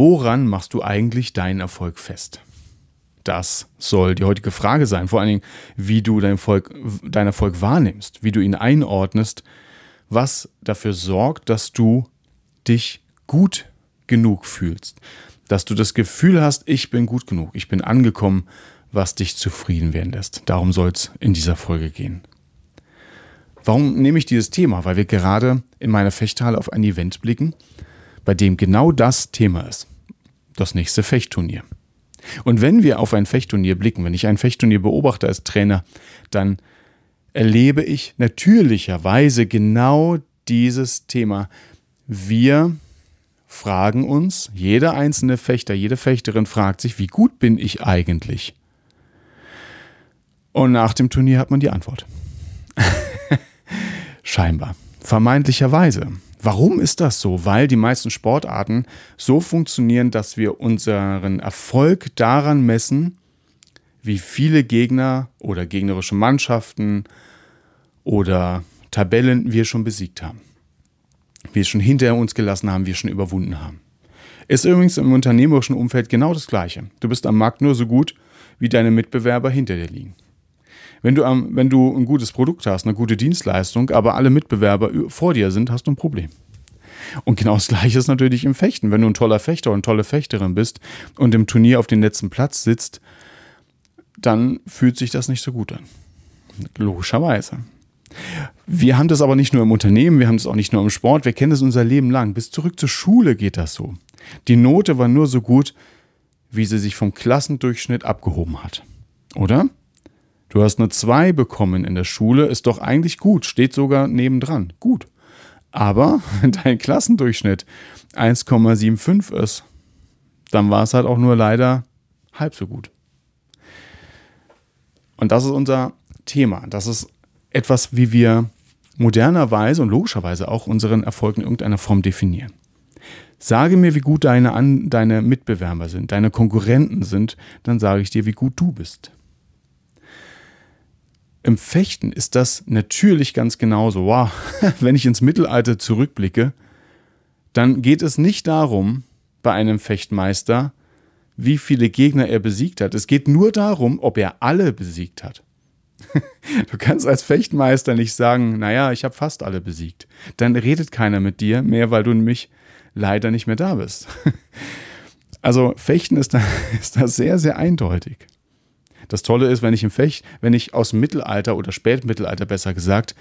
Woran machst du eigentlich deinen Erfolg fest? Das soll die heutige Frage sein. Vor allen Dingen, wie du deinen Erfolg, deinen Erfolg wahrnimmst, wie du ihn einordnest, was dafür sorgt, dass du dich gut genug fühlst. Dass du das Gefühl hast, ich bin gut genug, ich bin angekommen, was dich zufrieden werden lässt. Darum soll es in dieser Folge gehen. Warum nehme ich dieses Thema? Weil wir gerade in meiner Fechthalle auf ein Event blicken, bei dem genau das Thema ist. Das nächste Fechtturnier. Und wenn wir auf ein Fechtturnier blicken, wenn ich ein Fechtturnier beobachte als Trainer, dann erlebe ich natürlicherweise genau dieses Thema. Wir fragen uns, jeder einzelne Fechter, jede Fechterin fragt sich, wie gut bin ich eigentlich? Und nach dem Turnier hat man die Antwort. Scheinbar. Vermeintlicherweise. Warum ist das so? Weil die meisten Sportarten so funktionieren, dass wir unseren Erfolg daran messen, wie viele Gegner oder gegnerische Mannschaften oder Tabellen wir schon besiegt haben. Wir schon hinter uns gelassen haben, wir schon überwunden haben. Ist übrigens im unternehmerischen Umfeld genau das Gleiche. Du bist am Markt nur so gut, wie deine Mitbewerber hinter dir liegen. Wenn du, ähm, wenn du ein gutes Produkt hast, eine gute Dienstleistung, aber alle Mitbewerber vor dir sind, hast du ein Problem. Und genau das Gleiche ist natürlich im Fechten. Wenn du ein toller Fechter und tolle Fechterin bist und im Turnier auf dem letzten Platz sitzt, dann fühlt sich das nicht so gut an. Logischerweise. Wir haben das aber nicht nur im Unternehmen, wir haben das auch nicht nur im Sport, wir kennen das unser Leben lang. Bis zurück zur Schule geht das so. Die Note war nur so gut, wie sie sich vom Klassendurchschnitt abgehoben hat. Oder? Du hast eine 2 bekommen in der Schule, ist doch eigentlich gut, steht sogar nebendran. Gut. Aber wenn dein Klassendurchschnitt 1,75 ist, dann war es halt auch nur leider halb so gut. Und das ist unser Thema. Das ist etwas, wie wir modernerweise und logischerweise auch unseren Erfolg in irgendeiner Form definieren. Sage mir, wie gut deine, deine Mitbewerber sind, deine Konkurrenten sind, dann sage ich dir, wie gut du bist. Im Fechten ist das natürlich ganz genauso. Wow, wenn ich ins Mittelalter zurückblicke, dann geht es nicht darum, bei einem Fechtmeister, wie viele Gegner er besiegt hat. Es geht nur darum, ob er alle besiegt hat. Du kannst als Fechtmeister nicht sagen, naja, ich habe fast alle besiegt. Dann redet keiner mit dir mehr, weil du nämlich leider nicht mehr da bist. Also Fechten ist da, ist da sehr, sehr eindeutig. Das Tolle ist, wenn ich im Fecht, wenn ich aus dem Mittelalter oder Spätmittelalter besser gesagt,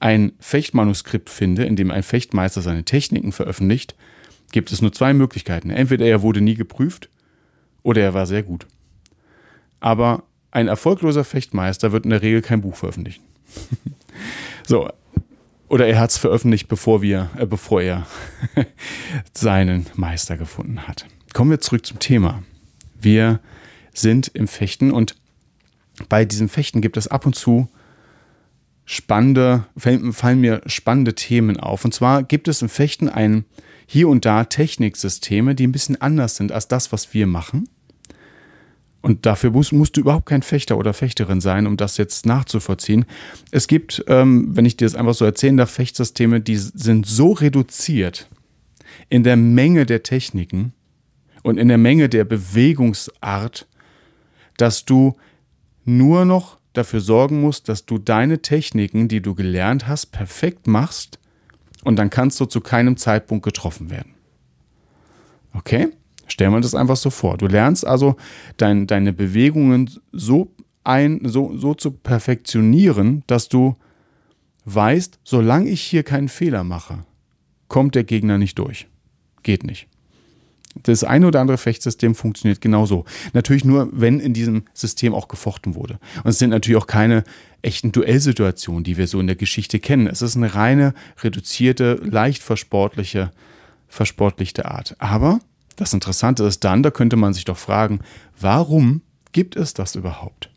ein Fechtmanuskript finde, in dem ein Fechtmeister seine Techniken veröffentlicht, gibt es nur zwei Möglichkeiten. Entweder er wurde nie geprüft oder er war sehr gut. Aber ein erfolgloser Fechtmeister wird in der Regel kein Buch veröffentlichen. so. Oder er hat es veröffentlicht, bevor, wir, äh, bevor er seinen Meister gefunden hat. Kommen wir zurück zum Thema. Wir sind im Fechten und bei diesem Fechten gibt es ab und zu spannende, fallen mir spannende Themen auf. Und zwar gibt es im Fechten ein hier und da Techniksysteme, die ein bisschen anders sind als das, was wir machen. Und dafür musst, musst, du überhaupt kein Fechter oder Fechterin sein, um das jetzt nachzuvollziehen. Es gibt, ähm, wenn ich dir das einfach so erzählen darf, Fechtsysteme, die sind so reduziert in der Menge der Techniken und in der Menge der Bewegungsart, dass du nur noch dafür sorgen musst, dass du deine Techniken, die du gelernt hast, perfekt machst und dann kannst du zu keinem Zeitpunkt getroffen werden. Okay? Stell mir das einfach so vor. Du lernst also dein, deine Bewegungen so ein, so, so zu perfektionieren, dass du weißt, solange ich hier keinen Fehler mache, kommt der Gegner nicht durch. Geht nicht. Das eine oder andere Fechtsystem funktioniert genauso. Natürlich nur, wenn in diesem System auch gefochten wurde. Und es sind natürlich auch keine echten Duellsituationen, die wir so in der Geschichte kennen. Es ist eine reine, reduzierte, leicht versportliche, versportlichte Art. Aber Das Interessante ist dann, da könnte man sich doch fragen, warum gibt es das überhaupt?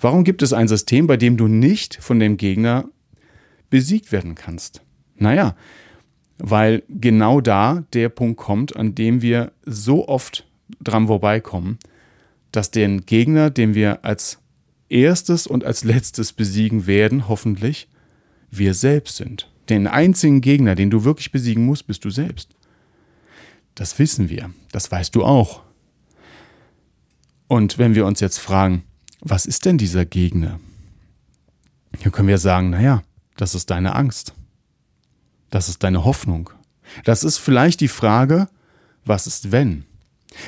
Warum gibt es ein System, bei dem du nicht von dem Gegner besiegt werden kannst? Naja, weil genau da der Punkt kommt, an dem wir so oft dran vorbeikommen, dass den Gegner, den wir als erstes und als letztes besiegen werden, hoffentlich, wir selbst sind. Den einzigen Gegner, den du wirklich besiegen musst, bist du selbst. Das wissen wir, das weißt du auch. Und wenn wir uns jetzt fragen, was ist denn dieser Gegner? Hier können wir sagen, naja, das ist deine Angst. Das ist deine Hoffnung. Das ist vielleicht die Frage, was ist wenn?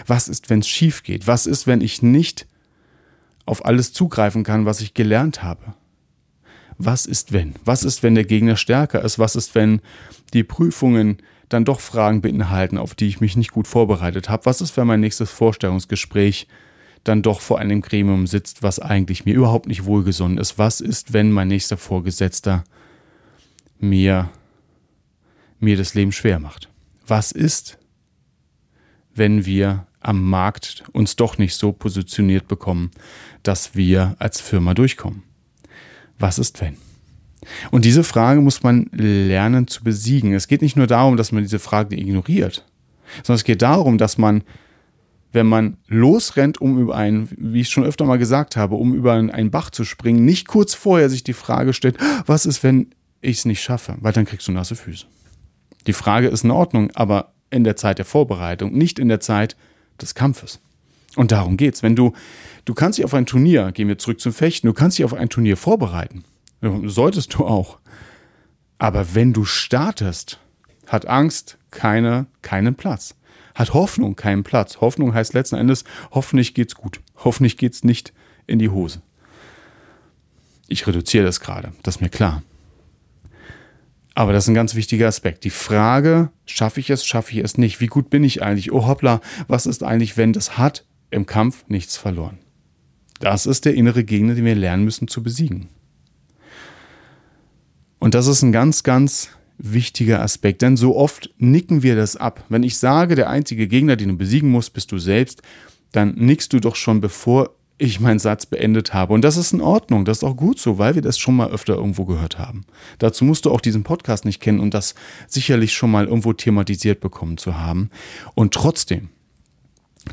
Was ist, wenn es schief geht? Was ist, wenn ich nicht auf alles zugreifen kann, was ich gelernt habe? Was ist, wenn? Was ist, wenn der Gegner stärker ist? Was ist, wenn die Prüfungen dann doch Fragen beinhalten, auf die ich mich nicht gut vorbereitet habe? Was ist, wenn mein nächstes Vorstellungsgespräch dann doch vor einem Gremium sitzt, was eigentlich mir überhaupt nicht wohlgesonnen ist? Was ist, wenn mein nächster Vorgesetzter mir, mir das Leben schwer macht? Was ist, wenn wir am Markt uns doch nicht so positioniert bekommen, dass wir als Firma durchkommen? Was ist wenn? Und diese Frage muss man lernen zu besiegen. Es geht nicht nur darum, dass man diese Frage ignoriert, sondern es geht darum, dass man, wenn man losrennt, um über einen, wie ich schon öfter mal gesagt habe, um über einen Bach zu springen, nicht kurz vorher sich die Frage stellt, was ist, wenn ich es nicht schaffe? Weil dann kriegst du nasse Füße. Die Frage ist in Ordnung, aber in der Zeit der Vorbereitung, nicht in der Zeit des Kampfes. Und darum geht's. Wenn du, du kannst dich auf ein Turnier, gehen wir zurück zum Fechten, du kannst dich auf ein Turnier vorbereiten. Solltest du auch. Aber wenn du startest, hat Angst keine, keinen Platz. Hat Hoffnung keinen Platz. Hoffnung heißt letzten Endes, hoffentlich geht's gut. Hoffentlich geht's nicht in die Hose. Ich reduziere das gerade, das ist mir klar. Aber das ist ein ganz wichtiger Aspekt. Die Frage, schaffe ich es, schaffe ich es nicht? Wie gut bin ich eigentlich? Oh hoppla, was ist eigentlich, wenn das hat im Kampf nichts verloren? Das ist der innere Gegner, den wir lernen müssen zu besiegen. Und das ist ein ganz, ganz wichtiger Aspekt, denn so oft nicken wir das ab. Wenn ich sage, der einzige Gegner, den du besiegen musst, bist du selbst, dann nickst du doch schon, bevor ich meinen Satz beendet habe. Und das ist in Ordnung, das ist auch gut so, weil wir das schon mal öfter irgendwo gehört haben. Dazu musst du auch diesen Podcast nicht kennen und das sicherlich schon mal irgendwo thematisiert bekommen zu haben. Und trotzdem,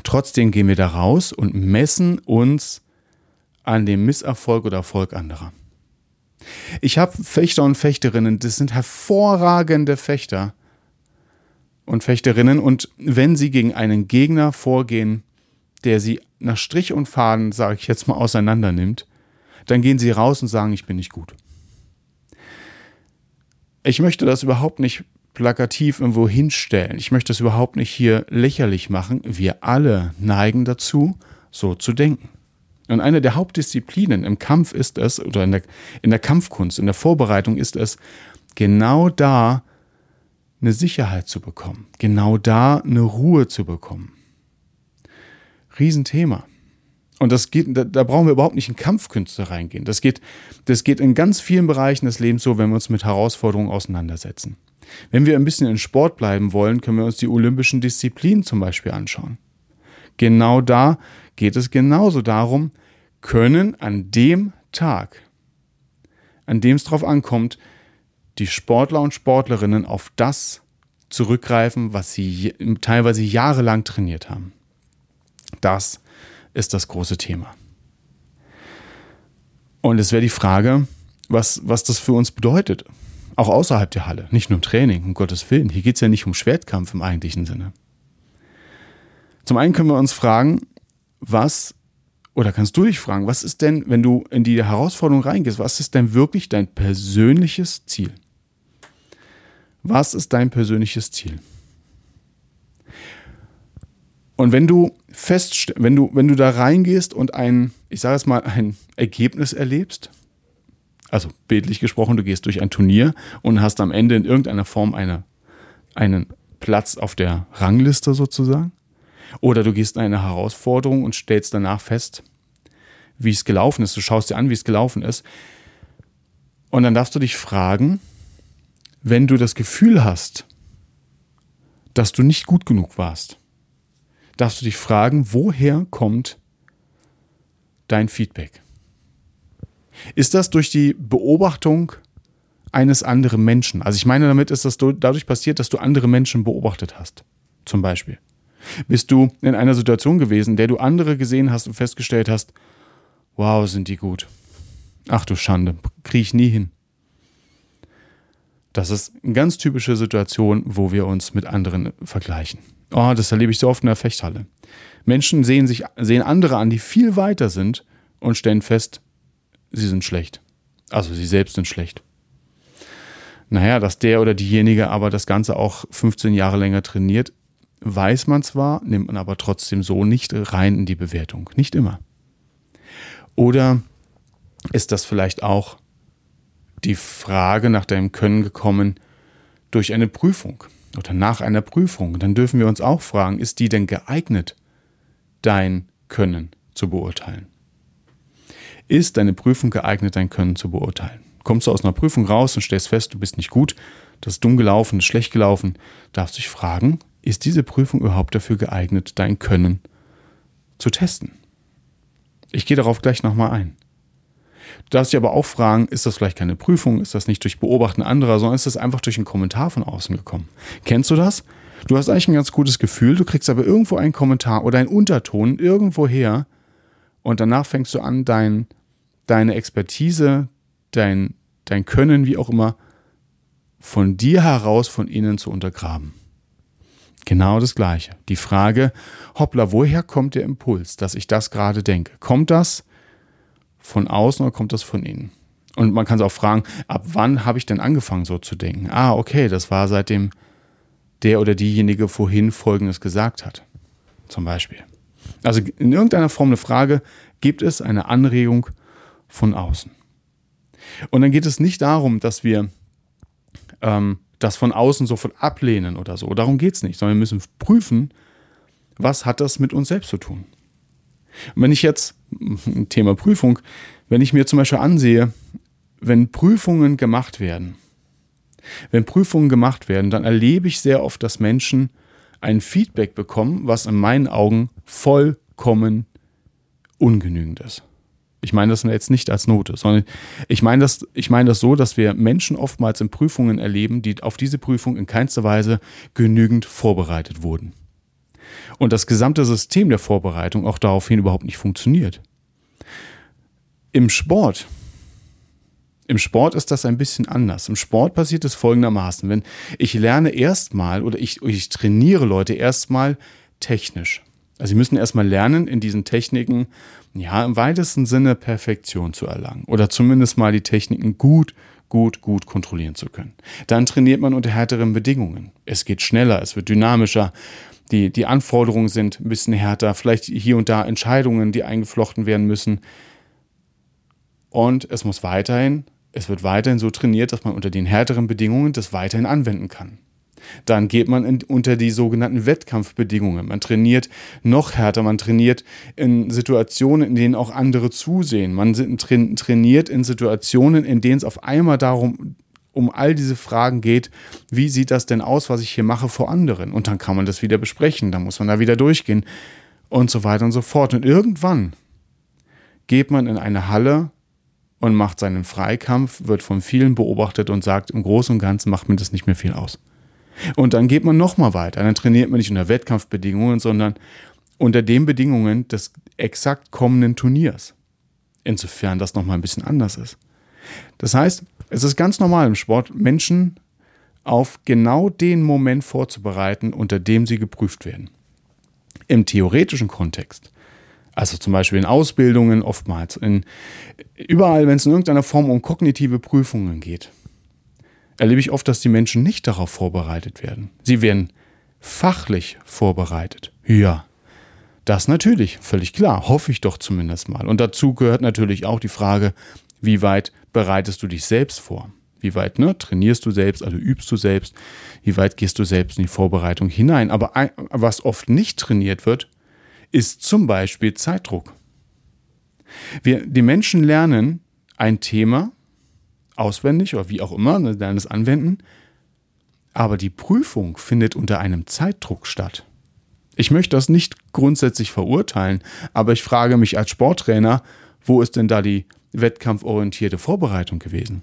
trotzdem gehen wir da raus und messen uns an dem Misserfolg oder Erfolg anderer. Ich habe Fechter und Fechterinnen, das sind hervorragende Fechter und Fechterinnen und wenn sie gegen einen Gegner vorgehen, der sie nach Strich und Faden, sage ich jetzt mal, auseinander nimmt, dann gehen sie raus und sagen, ich bin nicht gut. Ich möchte das überhaupt nicht plakativ irgendwo hinstellen. Ich möchte das überhaupt nicht hier lächerlich machen. Wir alle neigen dazu, so zu denken. Und eine der Hauptdisziplinen im Kampf ist es, oder in der, in der Kampfkunst, in der Vorbereitung ist es, genau da eine Sicherheit zu bekommen, genau da eine Ruhe zu bekommen. Riesenthema. Und das geht, da, da, brauchen wir überhaupt nicht in Kampfkünste reingehen. Das geht, das geht in ganz vielen Bereichen des Lebens so, wenn wir uns mit Herausforderungen auseinandersetzen. Wenn wir ein bisschen in Sport bleiben wollen, können wir uns die olympischen Disziplinen zum Beispiel anschauen. Genau da geht es genauso darum, können an dem Tag, an dem es darauf ankommt, die Sportler und Sportlerinnen auf das zurückgreifen, was sie teilweise jahrelang trainiert haben. Das ist das große Thema. Und es wäre die Frage, was, was das für uns bedeutet. Auch außerhalb der Halle, nicht nur im Training, um Gottes Willen. Hier geht es ja nicht um Schwertkampf im eigentlichen Sinne. Zum einen können wir uns fragen, was, oder kannst du dich fragen, was ist denn, wenn du in die Herausforderung reingehst, was ist denn wirklich dein persönliches Ziel? Was ist dein persönliches Ziel? Und wenn du fest, wenn du, wenn du da reingehst und ein, ich sage es mal, ein Ergebnis erlebst, also bildlich gesprochen, du gehst durch ein Turnier und hast am Ende in irgendeiner Form eine, einen Platz auf der Rangliste sozusagen, oder du gehst in eine Herausforderung und stellst danach fest, wie es gelaufen ist, du schaust dir an, wie es gelaufen ist, und dann darfst du dich fragen, wenn du das Gefühl hast, dass du nicht gut genug warst, darfst du dich fragen, woher kommt dein Feedback? Ist das durch die Beobachtung eines anderen Menschen? Also ich meine damit, ist das dadurch passiert, dass du andere Menschen beobachtet hast. Zum Beispiel. Bist du in einer Situation gewesen, in der du andere gesehen hast und festgestellt hast, wow, sind die gut. Ach du Schande, kriege ich nie hin. Das ist eine ganz typische Situation, wo wir uns mit anderen vergleichen. Oh, das erlebe ich so oft in der Fechthalle. Menschen sehen sich, sehen andere an, die viel weiter sind und stellen fest, sie sind schlecht. Also sie selbst sind schlecht. Naja, dass der oder diejenige aber das Ganze auch 15 Jahre länger trainiert, weiß man zwar, nimmt man aber trotzdem so nicht rein in die Bewertung. Nicht immer. Oder ist das vielleicht auch die Frage nach deinem Können gekommen durch eine Prüfung oder nach einer Prüfung? Dann dürfen wir uns auch fragen, ist die denn geeignet, dein Können zu beurteilen? Ist deine Prüfung geeignet, dein Können zu beurteilen? Kommst du aus einer Prüfung raus und stellst fest, du bist nicht gut, das ist dumm gelaufen, das ist schlecht gelaufen, darfst dich fragen, ist diese Prüfung überhaupt dafür geeignet, dein Können zu testen? Ich gehe darauf gleich nochmal ein. Du darfst dich aber auch fragen, ist das vielleicht keine Prüfung? Ist das nicht durch Beobachten anderer, sondern ist das einfach durch einen Kommentar von außen gekommen? Kennst du das? Du hast eigentlich ein ganz gutes Gefühl, du kriegst aber irgendwo einen Kommentar oder einen Unterton irgendwo her und danach fängst du an, dein, deine Expertise, dein, dein Können, wie auch immer, von dir heraus, von innen zu untergraben. Genau das Gleiche. Die Frage, hoppla, woher kommt der Impuls, dass ich das gerade denke? Kommt das von außen oder kommt das von innen? Und man kann es auch fragen, ab wann habe ich denn angefangen so zu denken? Ah, okay, das war seitdem der oder diejenige vorhin Folgendes gesagt hat. Zum Beispiel. Also in irgendeiner Form eine Frage, gibt es eine Anregung von außen? Und dann geht es nicht darum, dass wir ähm, das von außen sofort ablehnen oder so. Darum geht es nicht, sondern wir müssen prüfen, was hat das mit uns selbst zu tun. Und wenn ich jetzt, Thema Prüfung, wenn ich mir zum Beispiel ansehe, wenn Prüfungen gemacht werden, wenn Prüfungen gemacht werden, dann erlebe ich sehr oft, dass Menschen ein Feedback bekommen, was in meinen Augen vollkommen ungenügend ist. Ich meine das jetzt nicht als Note, sondern ich meine das, ich meine das so, dass wir Menschen oftmals in Prüfungen erleben, die auf diese Prüfung in keinster Weise genügend vorbereitet wurden. Und das gesamte System der Vorbereitung auch daraufhin überhaupt nicht funktioniert. Im Sport, im Sport ist das ein bisschen anders. Im Sport passiert es folgendermaßen. Wenn ich lerne erstmal oder ich, ich trainiere Leute erstmal technisch. Also sie müssen erstmal lernen, in diesen Techniken, ja, im weitesten Sinne Perfektion zu erlangen. Oder zumindest mal die Techniken gut, gut, gut kontrollieren zu können. Dann trainiert man unter härteren Bedingungen. Es geht schneller, es wird dynamischer. Die, die Anforderungen sind ein bisschen härter, vielleicht hier und da Entscheidungen, die eingeflochten werden müssen. Und es muss weiterhin, es wird weiterhin so trainiert, dass man unter den härteren Bedingungen das weiterhin anwenden kann. Dann geht man in, unter die sogenannten Wettkampfbedingungen. Man trainiert noch härter, man trainiert in Situationen, in denen auch andere zusehen. Man trainiert in Situationen, in denen es auf einmal darum um all diese Fragen geht, wie sieht das denn aus, was ich hier mache vor anderen? Und dann kann man das wieder besprechen, dann muss man da wieder durchgehen und so weiter und so fort. Und irgendwann geht man in eine Halle und macht seinen Freikampf, wird von vielen beobachtet und sagt, im Großen und Ganzen macht mir das nicht mehr viel aus. Und dann geht man nochmal weiter. Dann trainiert man nicht unter Wettkampfbedingungen, sondern unter den Bedingungen des exakt kommenden Turniers. Insofern das nochmal ein bisschen anders ist. Das heißt, es ist ganz normal im Sport, Menschen auf genau den Moment vorzubereiten, unter dem sie geprüft werden. Im theoretischen Kontext, also zum Beispiel in Ausbildungen oftmals, in, überall, wenn es in irgendeiner Form um kognitive Prüfungen geht, erlebe ich oft, dass die Menschen nicht darauf vorbereitet werden. Sie werden fachlich vorbereitet. Ja, das natürlich, völlig klar, hoffe ich doch zumindest mal. Und dazu gehört natürlich auch die Frage, wie weit bereitest du dich selbst vor? Wie weit ne, trainierst du selbst, also übst du selbst? Wie weit gehst du selbst in die Vorbereitung hinein? Aber was oft nicht trainiert wird, ist zum Beispiel Zeitdruck. Wir, die Menschen lernen ein Thema auswendig oder wie auch immer, ne, lernen es anwenden. Aber die Prüfung findet unter einem Zeitdruck statt. Ich möchte das nicht grundsätzlich verurteilen, aber ich frage mich als Sporttrainer, wo ist denn da die wettkampforientierte Vorbereitung gewesen?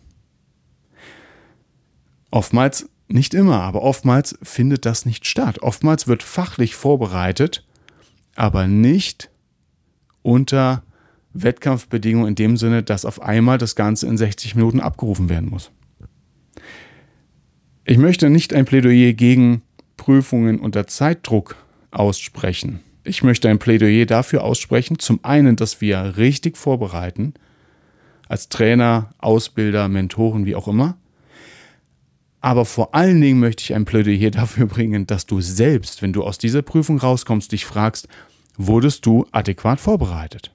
Oftmals, nicht immer, aber oftmals findet das nicht statt. Oftmals wird fachlich vorbereitet, aber nicht unter Wettkampfbedingungen in dem Sinne, dass auf einmal das Ganze in 60 Minuten abgerufen werden muss. Ich möchte nicht ein Plädoyer gegen Prüfungen unter Zeitdruck aussprechen. Ich möchte ein Plädoyer dafür aussprechen, zum einen, dass wir richtig vorbereiten, als Trainer, Ausbilder, Mentoren, wie auch immer. Aber vor allen Dingen möchte ich ein Plädoyer dafür bringen, dass du selbst, wenn du aus dieser Prüfung rauskommst, dich fragst, wurdest du adäquat vorbereitet?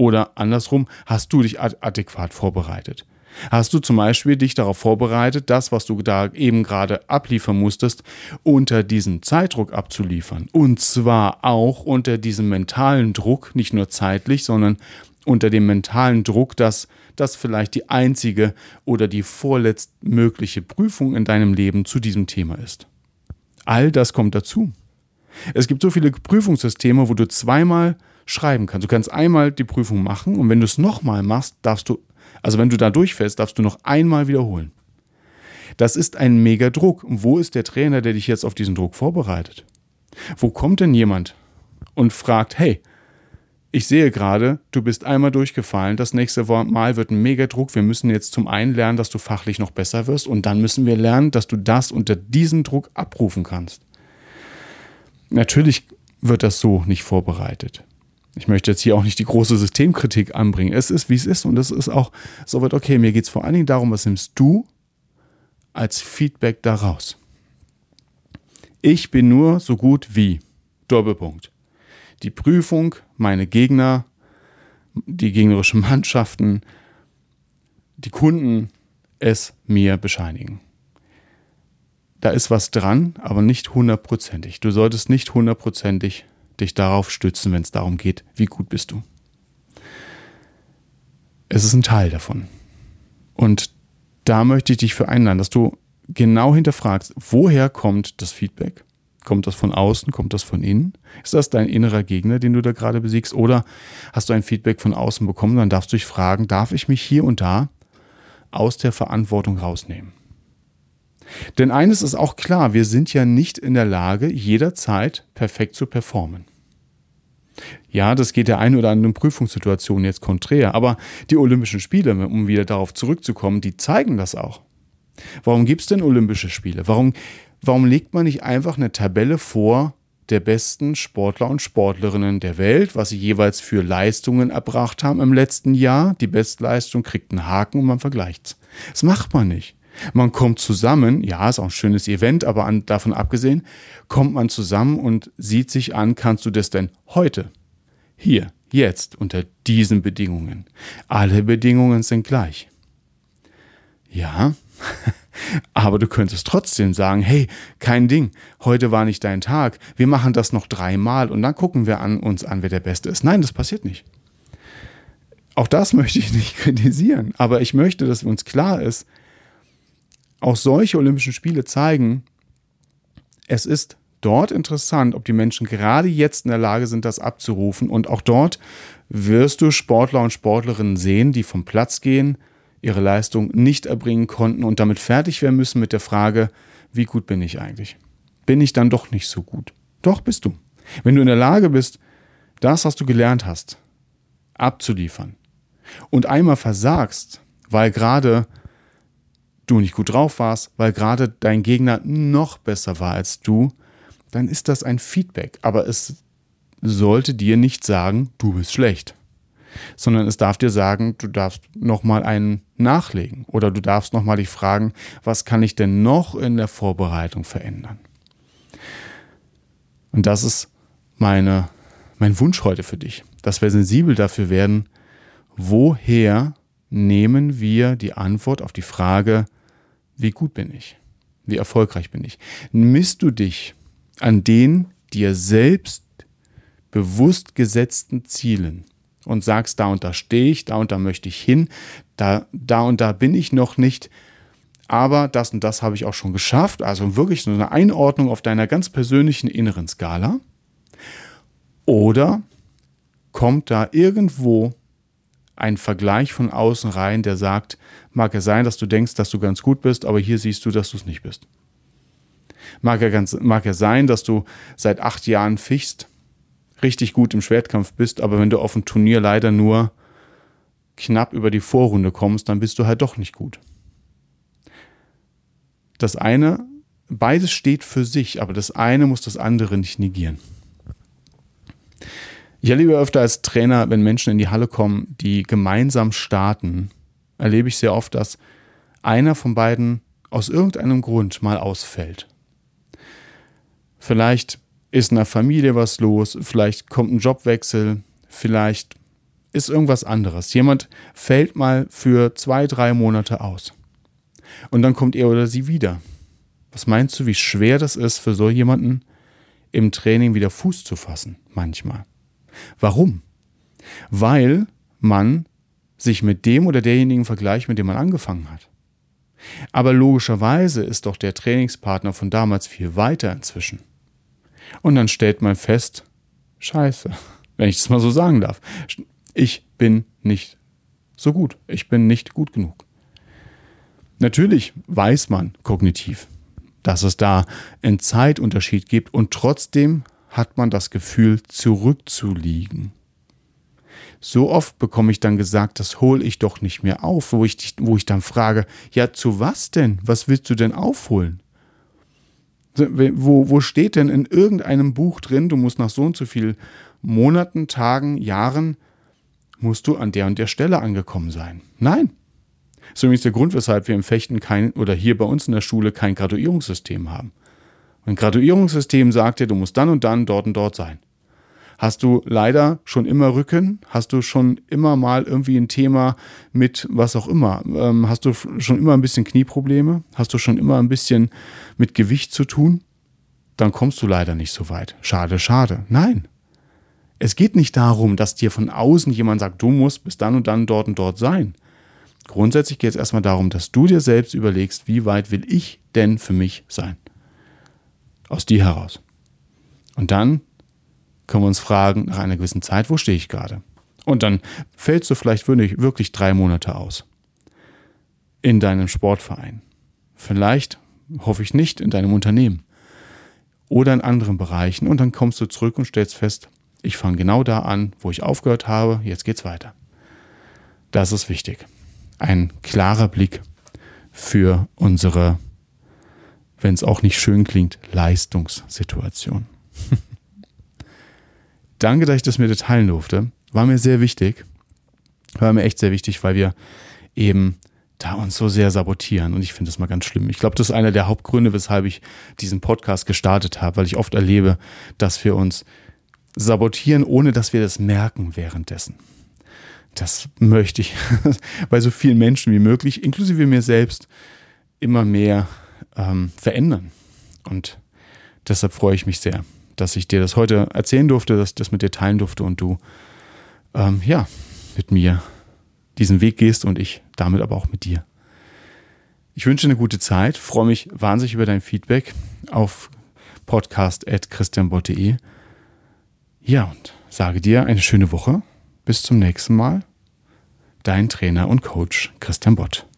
Oder andersrum, hast du dich adäquat vorbereitet? Hast du zum Beispiel dich darauf vorbereitet, das, was du da eben gerade abliefern musstest, unter diesem Zeitdruck abzuliefern? Und zwar auch unter diesem mentalen Druck, nicht nur zeitlich, sondern unter dem mentalen Druck, dass das vielleicht die einzige oder die vorletztmögliche Prüfung in deinem Leben zu diesem Thema ist. All das kommt dazu. Es gibt so viele Prüfungssysteme, wo du zweimal schreiben kannst. Du kannst einmal die Prüfung machen und wenn du es nochmal machst, darfst du, also wenn du da durchfällst, darfst du noch einmal wiederholen. Das ist ein mega Druck. Und wo ist der Trainer, der dich jetzt auf diesen Druck vorbereitet? Wo kommt denn jemand und fragt, hey, ich sehe gerade, du bist einmal durchgefallen, das nächste Mal wird ein Megadruck. Wir müssen jetzt zum einen lernen, dass du fachlich noch besser wirst und dann müssen wir lernen, dass du das unter diesem Druck abrufen kannst. Natürlich wird das so nicht vorbereitet. Ich möchte jetzt hier auch nicht die große Systemkritik anbringen. Es ist, wie es ist und es ist auch so weit okay. Mir geht es vor allen Dingen darum, was nimmst du als Feedback daraus? Ich bin nur so gut wie. Doppelpunkt. Die Prüfung, meine Gegner, die gegnerischen Mannschaften, die Kunden es mir bescheinigen da ist was dran, aber nicht hundertprozentig. Du solltest nicht hundertprozentig dich darauf stützen, wenn es darum geht, wie gut bist du. Es ist ein Teil davon. Und da möchte ich dich für einladen, dass du genau hinterfragst, woher kommt das Feedback? Kommt das von außen? Kommt das von innen? Ist das dein innerer Gegner, den du da gerade besiegst? Oder hast du ein Feedback von außen bekommen? Dann darfst du dich fragen, darf ich mich hier und da aus der Verantwortung rausnehmen? Denn eines ist auch klar, wir sind ja nicht in der Lage, jederzeit perfekt zu performen. Ja, das geht der einen oder anderen Prüfungssituation jetzt konträr, aber die Olympischen Spiele, um wieder darauf zurückzukommen, die zeigen das auch. Warum gibt es denn Olympische Spiele? Warum, warum legt man nicht einfach eine Tabelle vor der besten Sportler und Sportlerinnen der Welt, was sie jeweils für Leistungen erbracht haben im letzten Jahr? Die Bestleistung kriegt einen Haken und man vergleicht's. Das macht man nicht. Man kommt zusammen, ja, ist auch ein schönes Event, aber an, davon abgesehen, kommt man zusammen und sieht sich an, kannst du das denn heute, hier, jetzt, unter diesen Bedingungen? Alle Bedingungen sind gleich. Ja, aber du könntest trotzdem sagen, hey, kein Ding, heute war nicht dein Tag, wir machen das noch dreimal und dann gucken wir an, uns an, wer der Beste ist. Nein, das passiert nicht. Auch das möchte ich nicht kritisieren, aber ich möchte, dass uns klar ist, auch solche Olympischen Spiele zeigen, es ist dort interessant, ob die Menschen gerade jetzt in der Lage sind, das abzurufen. Und auch dort wirst du Sportler und Sportlerinnen sehen, die vom Platz gehen, ihre Leistung nicht erbringen konnten und damit fertig werden müssen mit der Frage, wie gut bin ich eigentlich? Bin ich dann doch nicht so gut? Doch bist du. Wenn du in der Lage bist, das, was du gelernt hast, abzuliefern und einmal versagst, weil gerade du nicht gut drauf warst, weil gerade dein Gegner noch besser war als du, dann ist das ein Feedback. Aber es sollte dir nicht sagen, du bist schlecht. Sondern es darf dir sagen, du darfst nochmal einen nachlegen. Oder du darfst nochmal dich fragen, was kann ich denn noch in der Vorbereitung verändern? Und das ist meine, mein Wunsch heute für dich, dass wir sensibel dafür werden, woher nehmen wir die Antwort auf die Frage, wie gut bin ich? Wie erfolgreich bin ich? Misst du dich an den dir selbst bewusst gesetzten Zielen und sagst, da und da stehe ich, da und da möchte ich hin, da, da und da bin ich noch nicht, aber das und das habe ich auch schon geschafft. Also wirklich so eine Einordnung auf deiner ganz persönlichen inneren Skala. Oder kommt da irgendwo ein Vergleich von außen rein, der sagt, mag es sein, dass du denkst, dass du ganz gut bist, aber hier siehst du, dass du es nicht bist. Mag ja, ganz, mag ja sein, dass du seit acht Jahren fichst, richtig gut im Schwertkampf bist, aber wenn du auf ein Turnier leider nur knapp über die Vorrunde kommst, dann bist du halt doch nicht gut. Das eine, beides steht für sich, aber das eine muss das andere nicht negieren. Ich erlebe öfter als Trainer, wenn Menschen in die Halle kommen, die gemeinsam starten, erlebe ich sehr oft, dass einer von beiden aus irgendeinem Grund mal ausfällt. Vielleicht ist in der Familie was los, vielleicht kommt ein Jobwechsel, vielleicht ist irgendwas anderes. Jemand fällt mal für zwei, drei Monate aus. Und dann kommt er oder sie wieder. Was meinst du, wie schwer das ist für so jemanden, im Training wieder Fuß zu fassen? Manchmal. Warum? Weil man sich mit dem oder derjenigen vergleicht, mit dem man angefangen hat. Aber logischerweise ist doch der Trainingspartner von damals viel weiter inzwischen. Und dann stellt man fest, scheiße, wenn ich das mal so sagen darf, ich bin nicht so gut, ich bin nicht gut genug. Natürlich weiß man kognitiv, dass es da einen Zeitunterschied gibt und trotzdem hat man das Gefühl, zurückzuliegen. So oft bekomme ich dann gesagt, das hole ich doch nicht mehr auf, wo ich, wo ich dann frage, ja, zu was denn? Was willst du denn aufholen? Wo, wo steht denn in irgendeinem Buch drin, du musst nach so und so viel Monaten, Tagen, Jahren, musst du an der und der Stelle angekommen sein? Nein. So ist der Grund, weshalb wir im Fechten kein, oder hier bei uns in der Schule kein Graduierungssystem haben. Ein Graduierungssystem sagt dir, du musst dann und dann dort und dort sein. Hast du leider schon immer Rücken? Hast du schon immer mal irgendwie ein Thema mit was auch immer? Ähm, hast du schon immer ein bisschen Knieprobleme? Hast du schon immer ein bisschen mit Gewicht zu tun? Dann kommst du leider nicht so weit. Schade, schade. Nein. Es geht nicht darum, dass dir von außen jemand sagt, du musst bis dann und dann dort und dort sein. Grundsätzlich geht es erstmal darum, dass du dir selbst überlegst, wie weit will ich denn für mich sein? Aus dir heraus. Und dann können wir uns fragen, nach einer gewissen Zeit, wo stehe ich gerade? Und dann fällst du vielleicht wirklich, drei Monate aus. In deinem Sportverein. Vielleicht, hoffe ich nicht, in deinem Unternehmen. Oder in anderen Bereichen. Und dann kommst du zurück und stellst fest, ich fange genau da an, wo ich aufgehört habe, jetzt geht's weiter. Das ist wichtig. Ein klarer Blick für unsere wenn es auch nicht schön klingt, Leistungssituation. Danke, dass ich das mit dir teilen durfte. War mir sehr wichtig. War mir echt sehr wichtig, weil wir eben da uns so sehr sabotieren. Und ich finde das mal ganz schlimm. Ich glaube, das ist einer der Hauptgründe, weshalb ich diesen Podcast gestartet habe, weil ich oft erlebe, dass wir uns sabotieren, ohne dass wir das merken währenddessen. Das möchte ich bei so vielen Menschen wie möglich, inklusive mir selbst, immer mehr ähm, verändern. Und deshalb freue ich mich sehr, dass ich dir das heute erzählen durfte, dass ich das mit dir teilen durfte und du ähm, ja mit mir diesen Weg gehst und ich damit aber auch mit dir. Ich wünsche eine gute Zeit, freue mich wahnsinnig über dein Feedback auf podcast.christianbott.de. Ja, und sage dir eine schöne Woche. Bis zum nächsten Mal. Dein Trainer und Coach Christian Bott.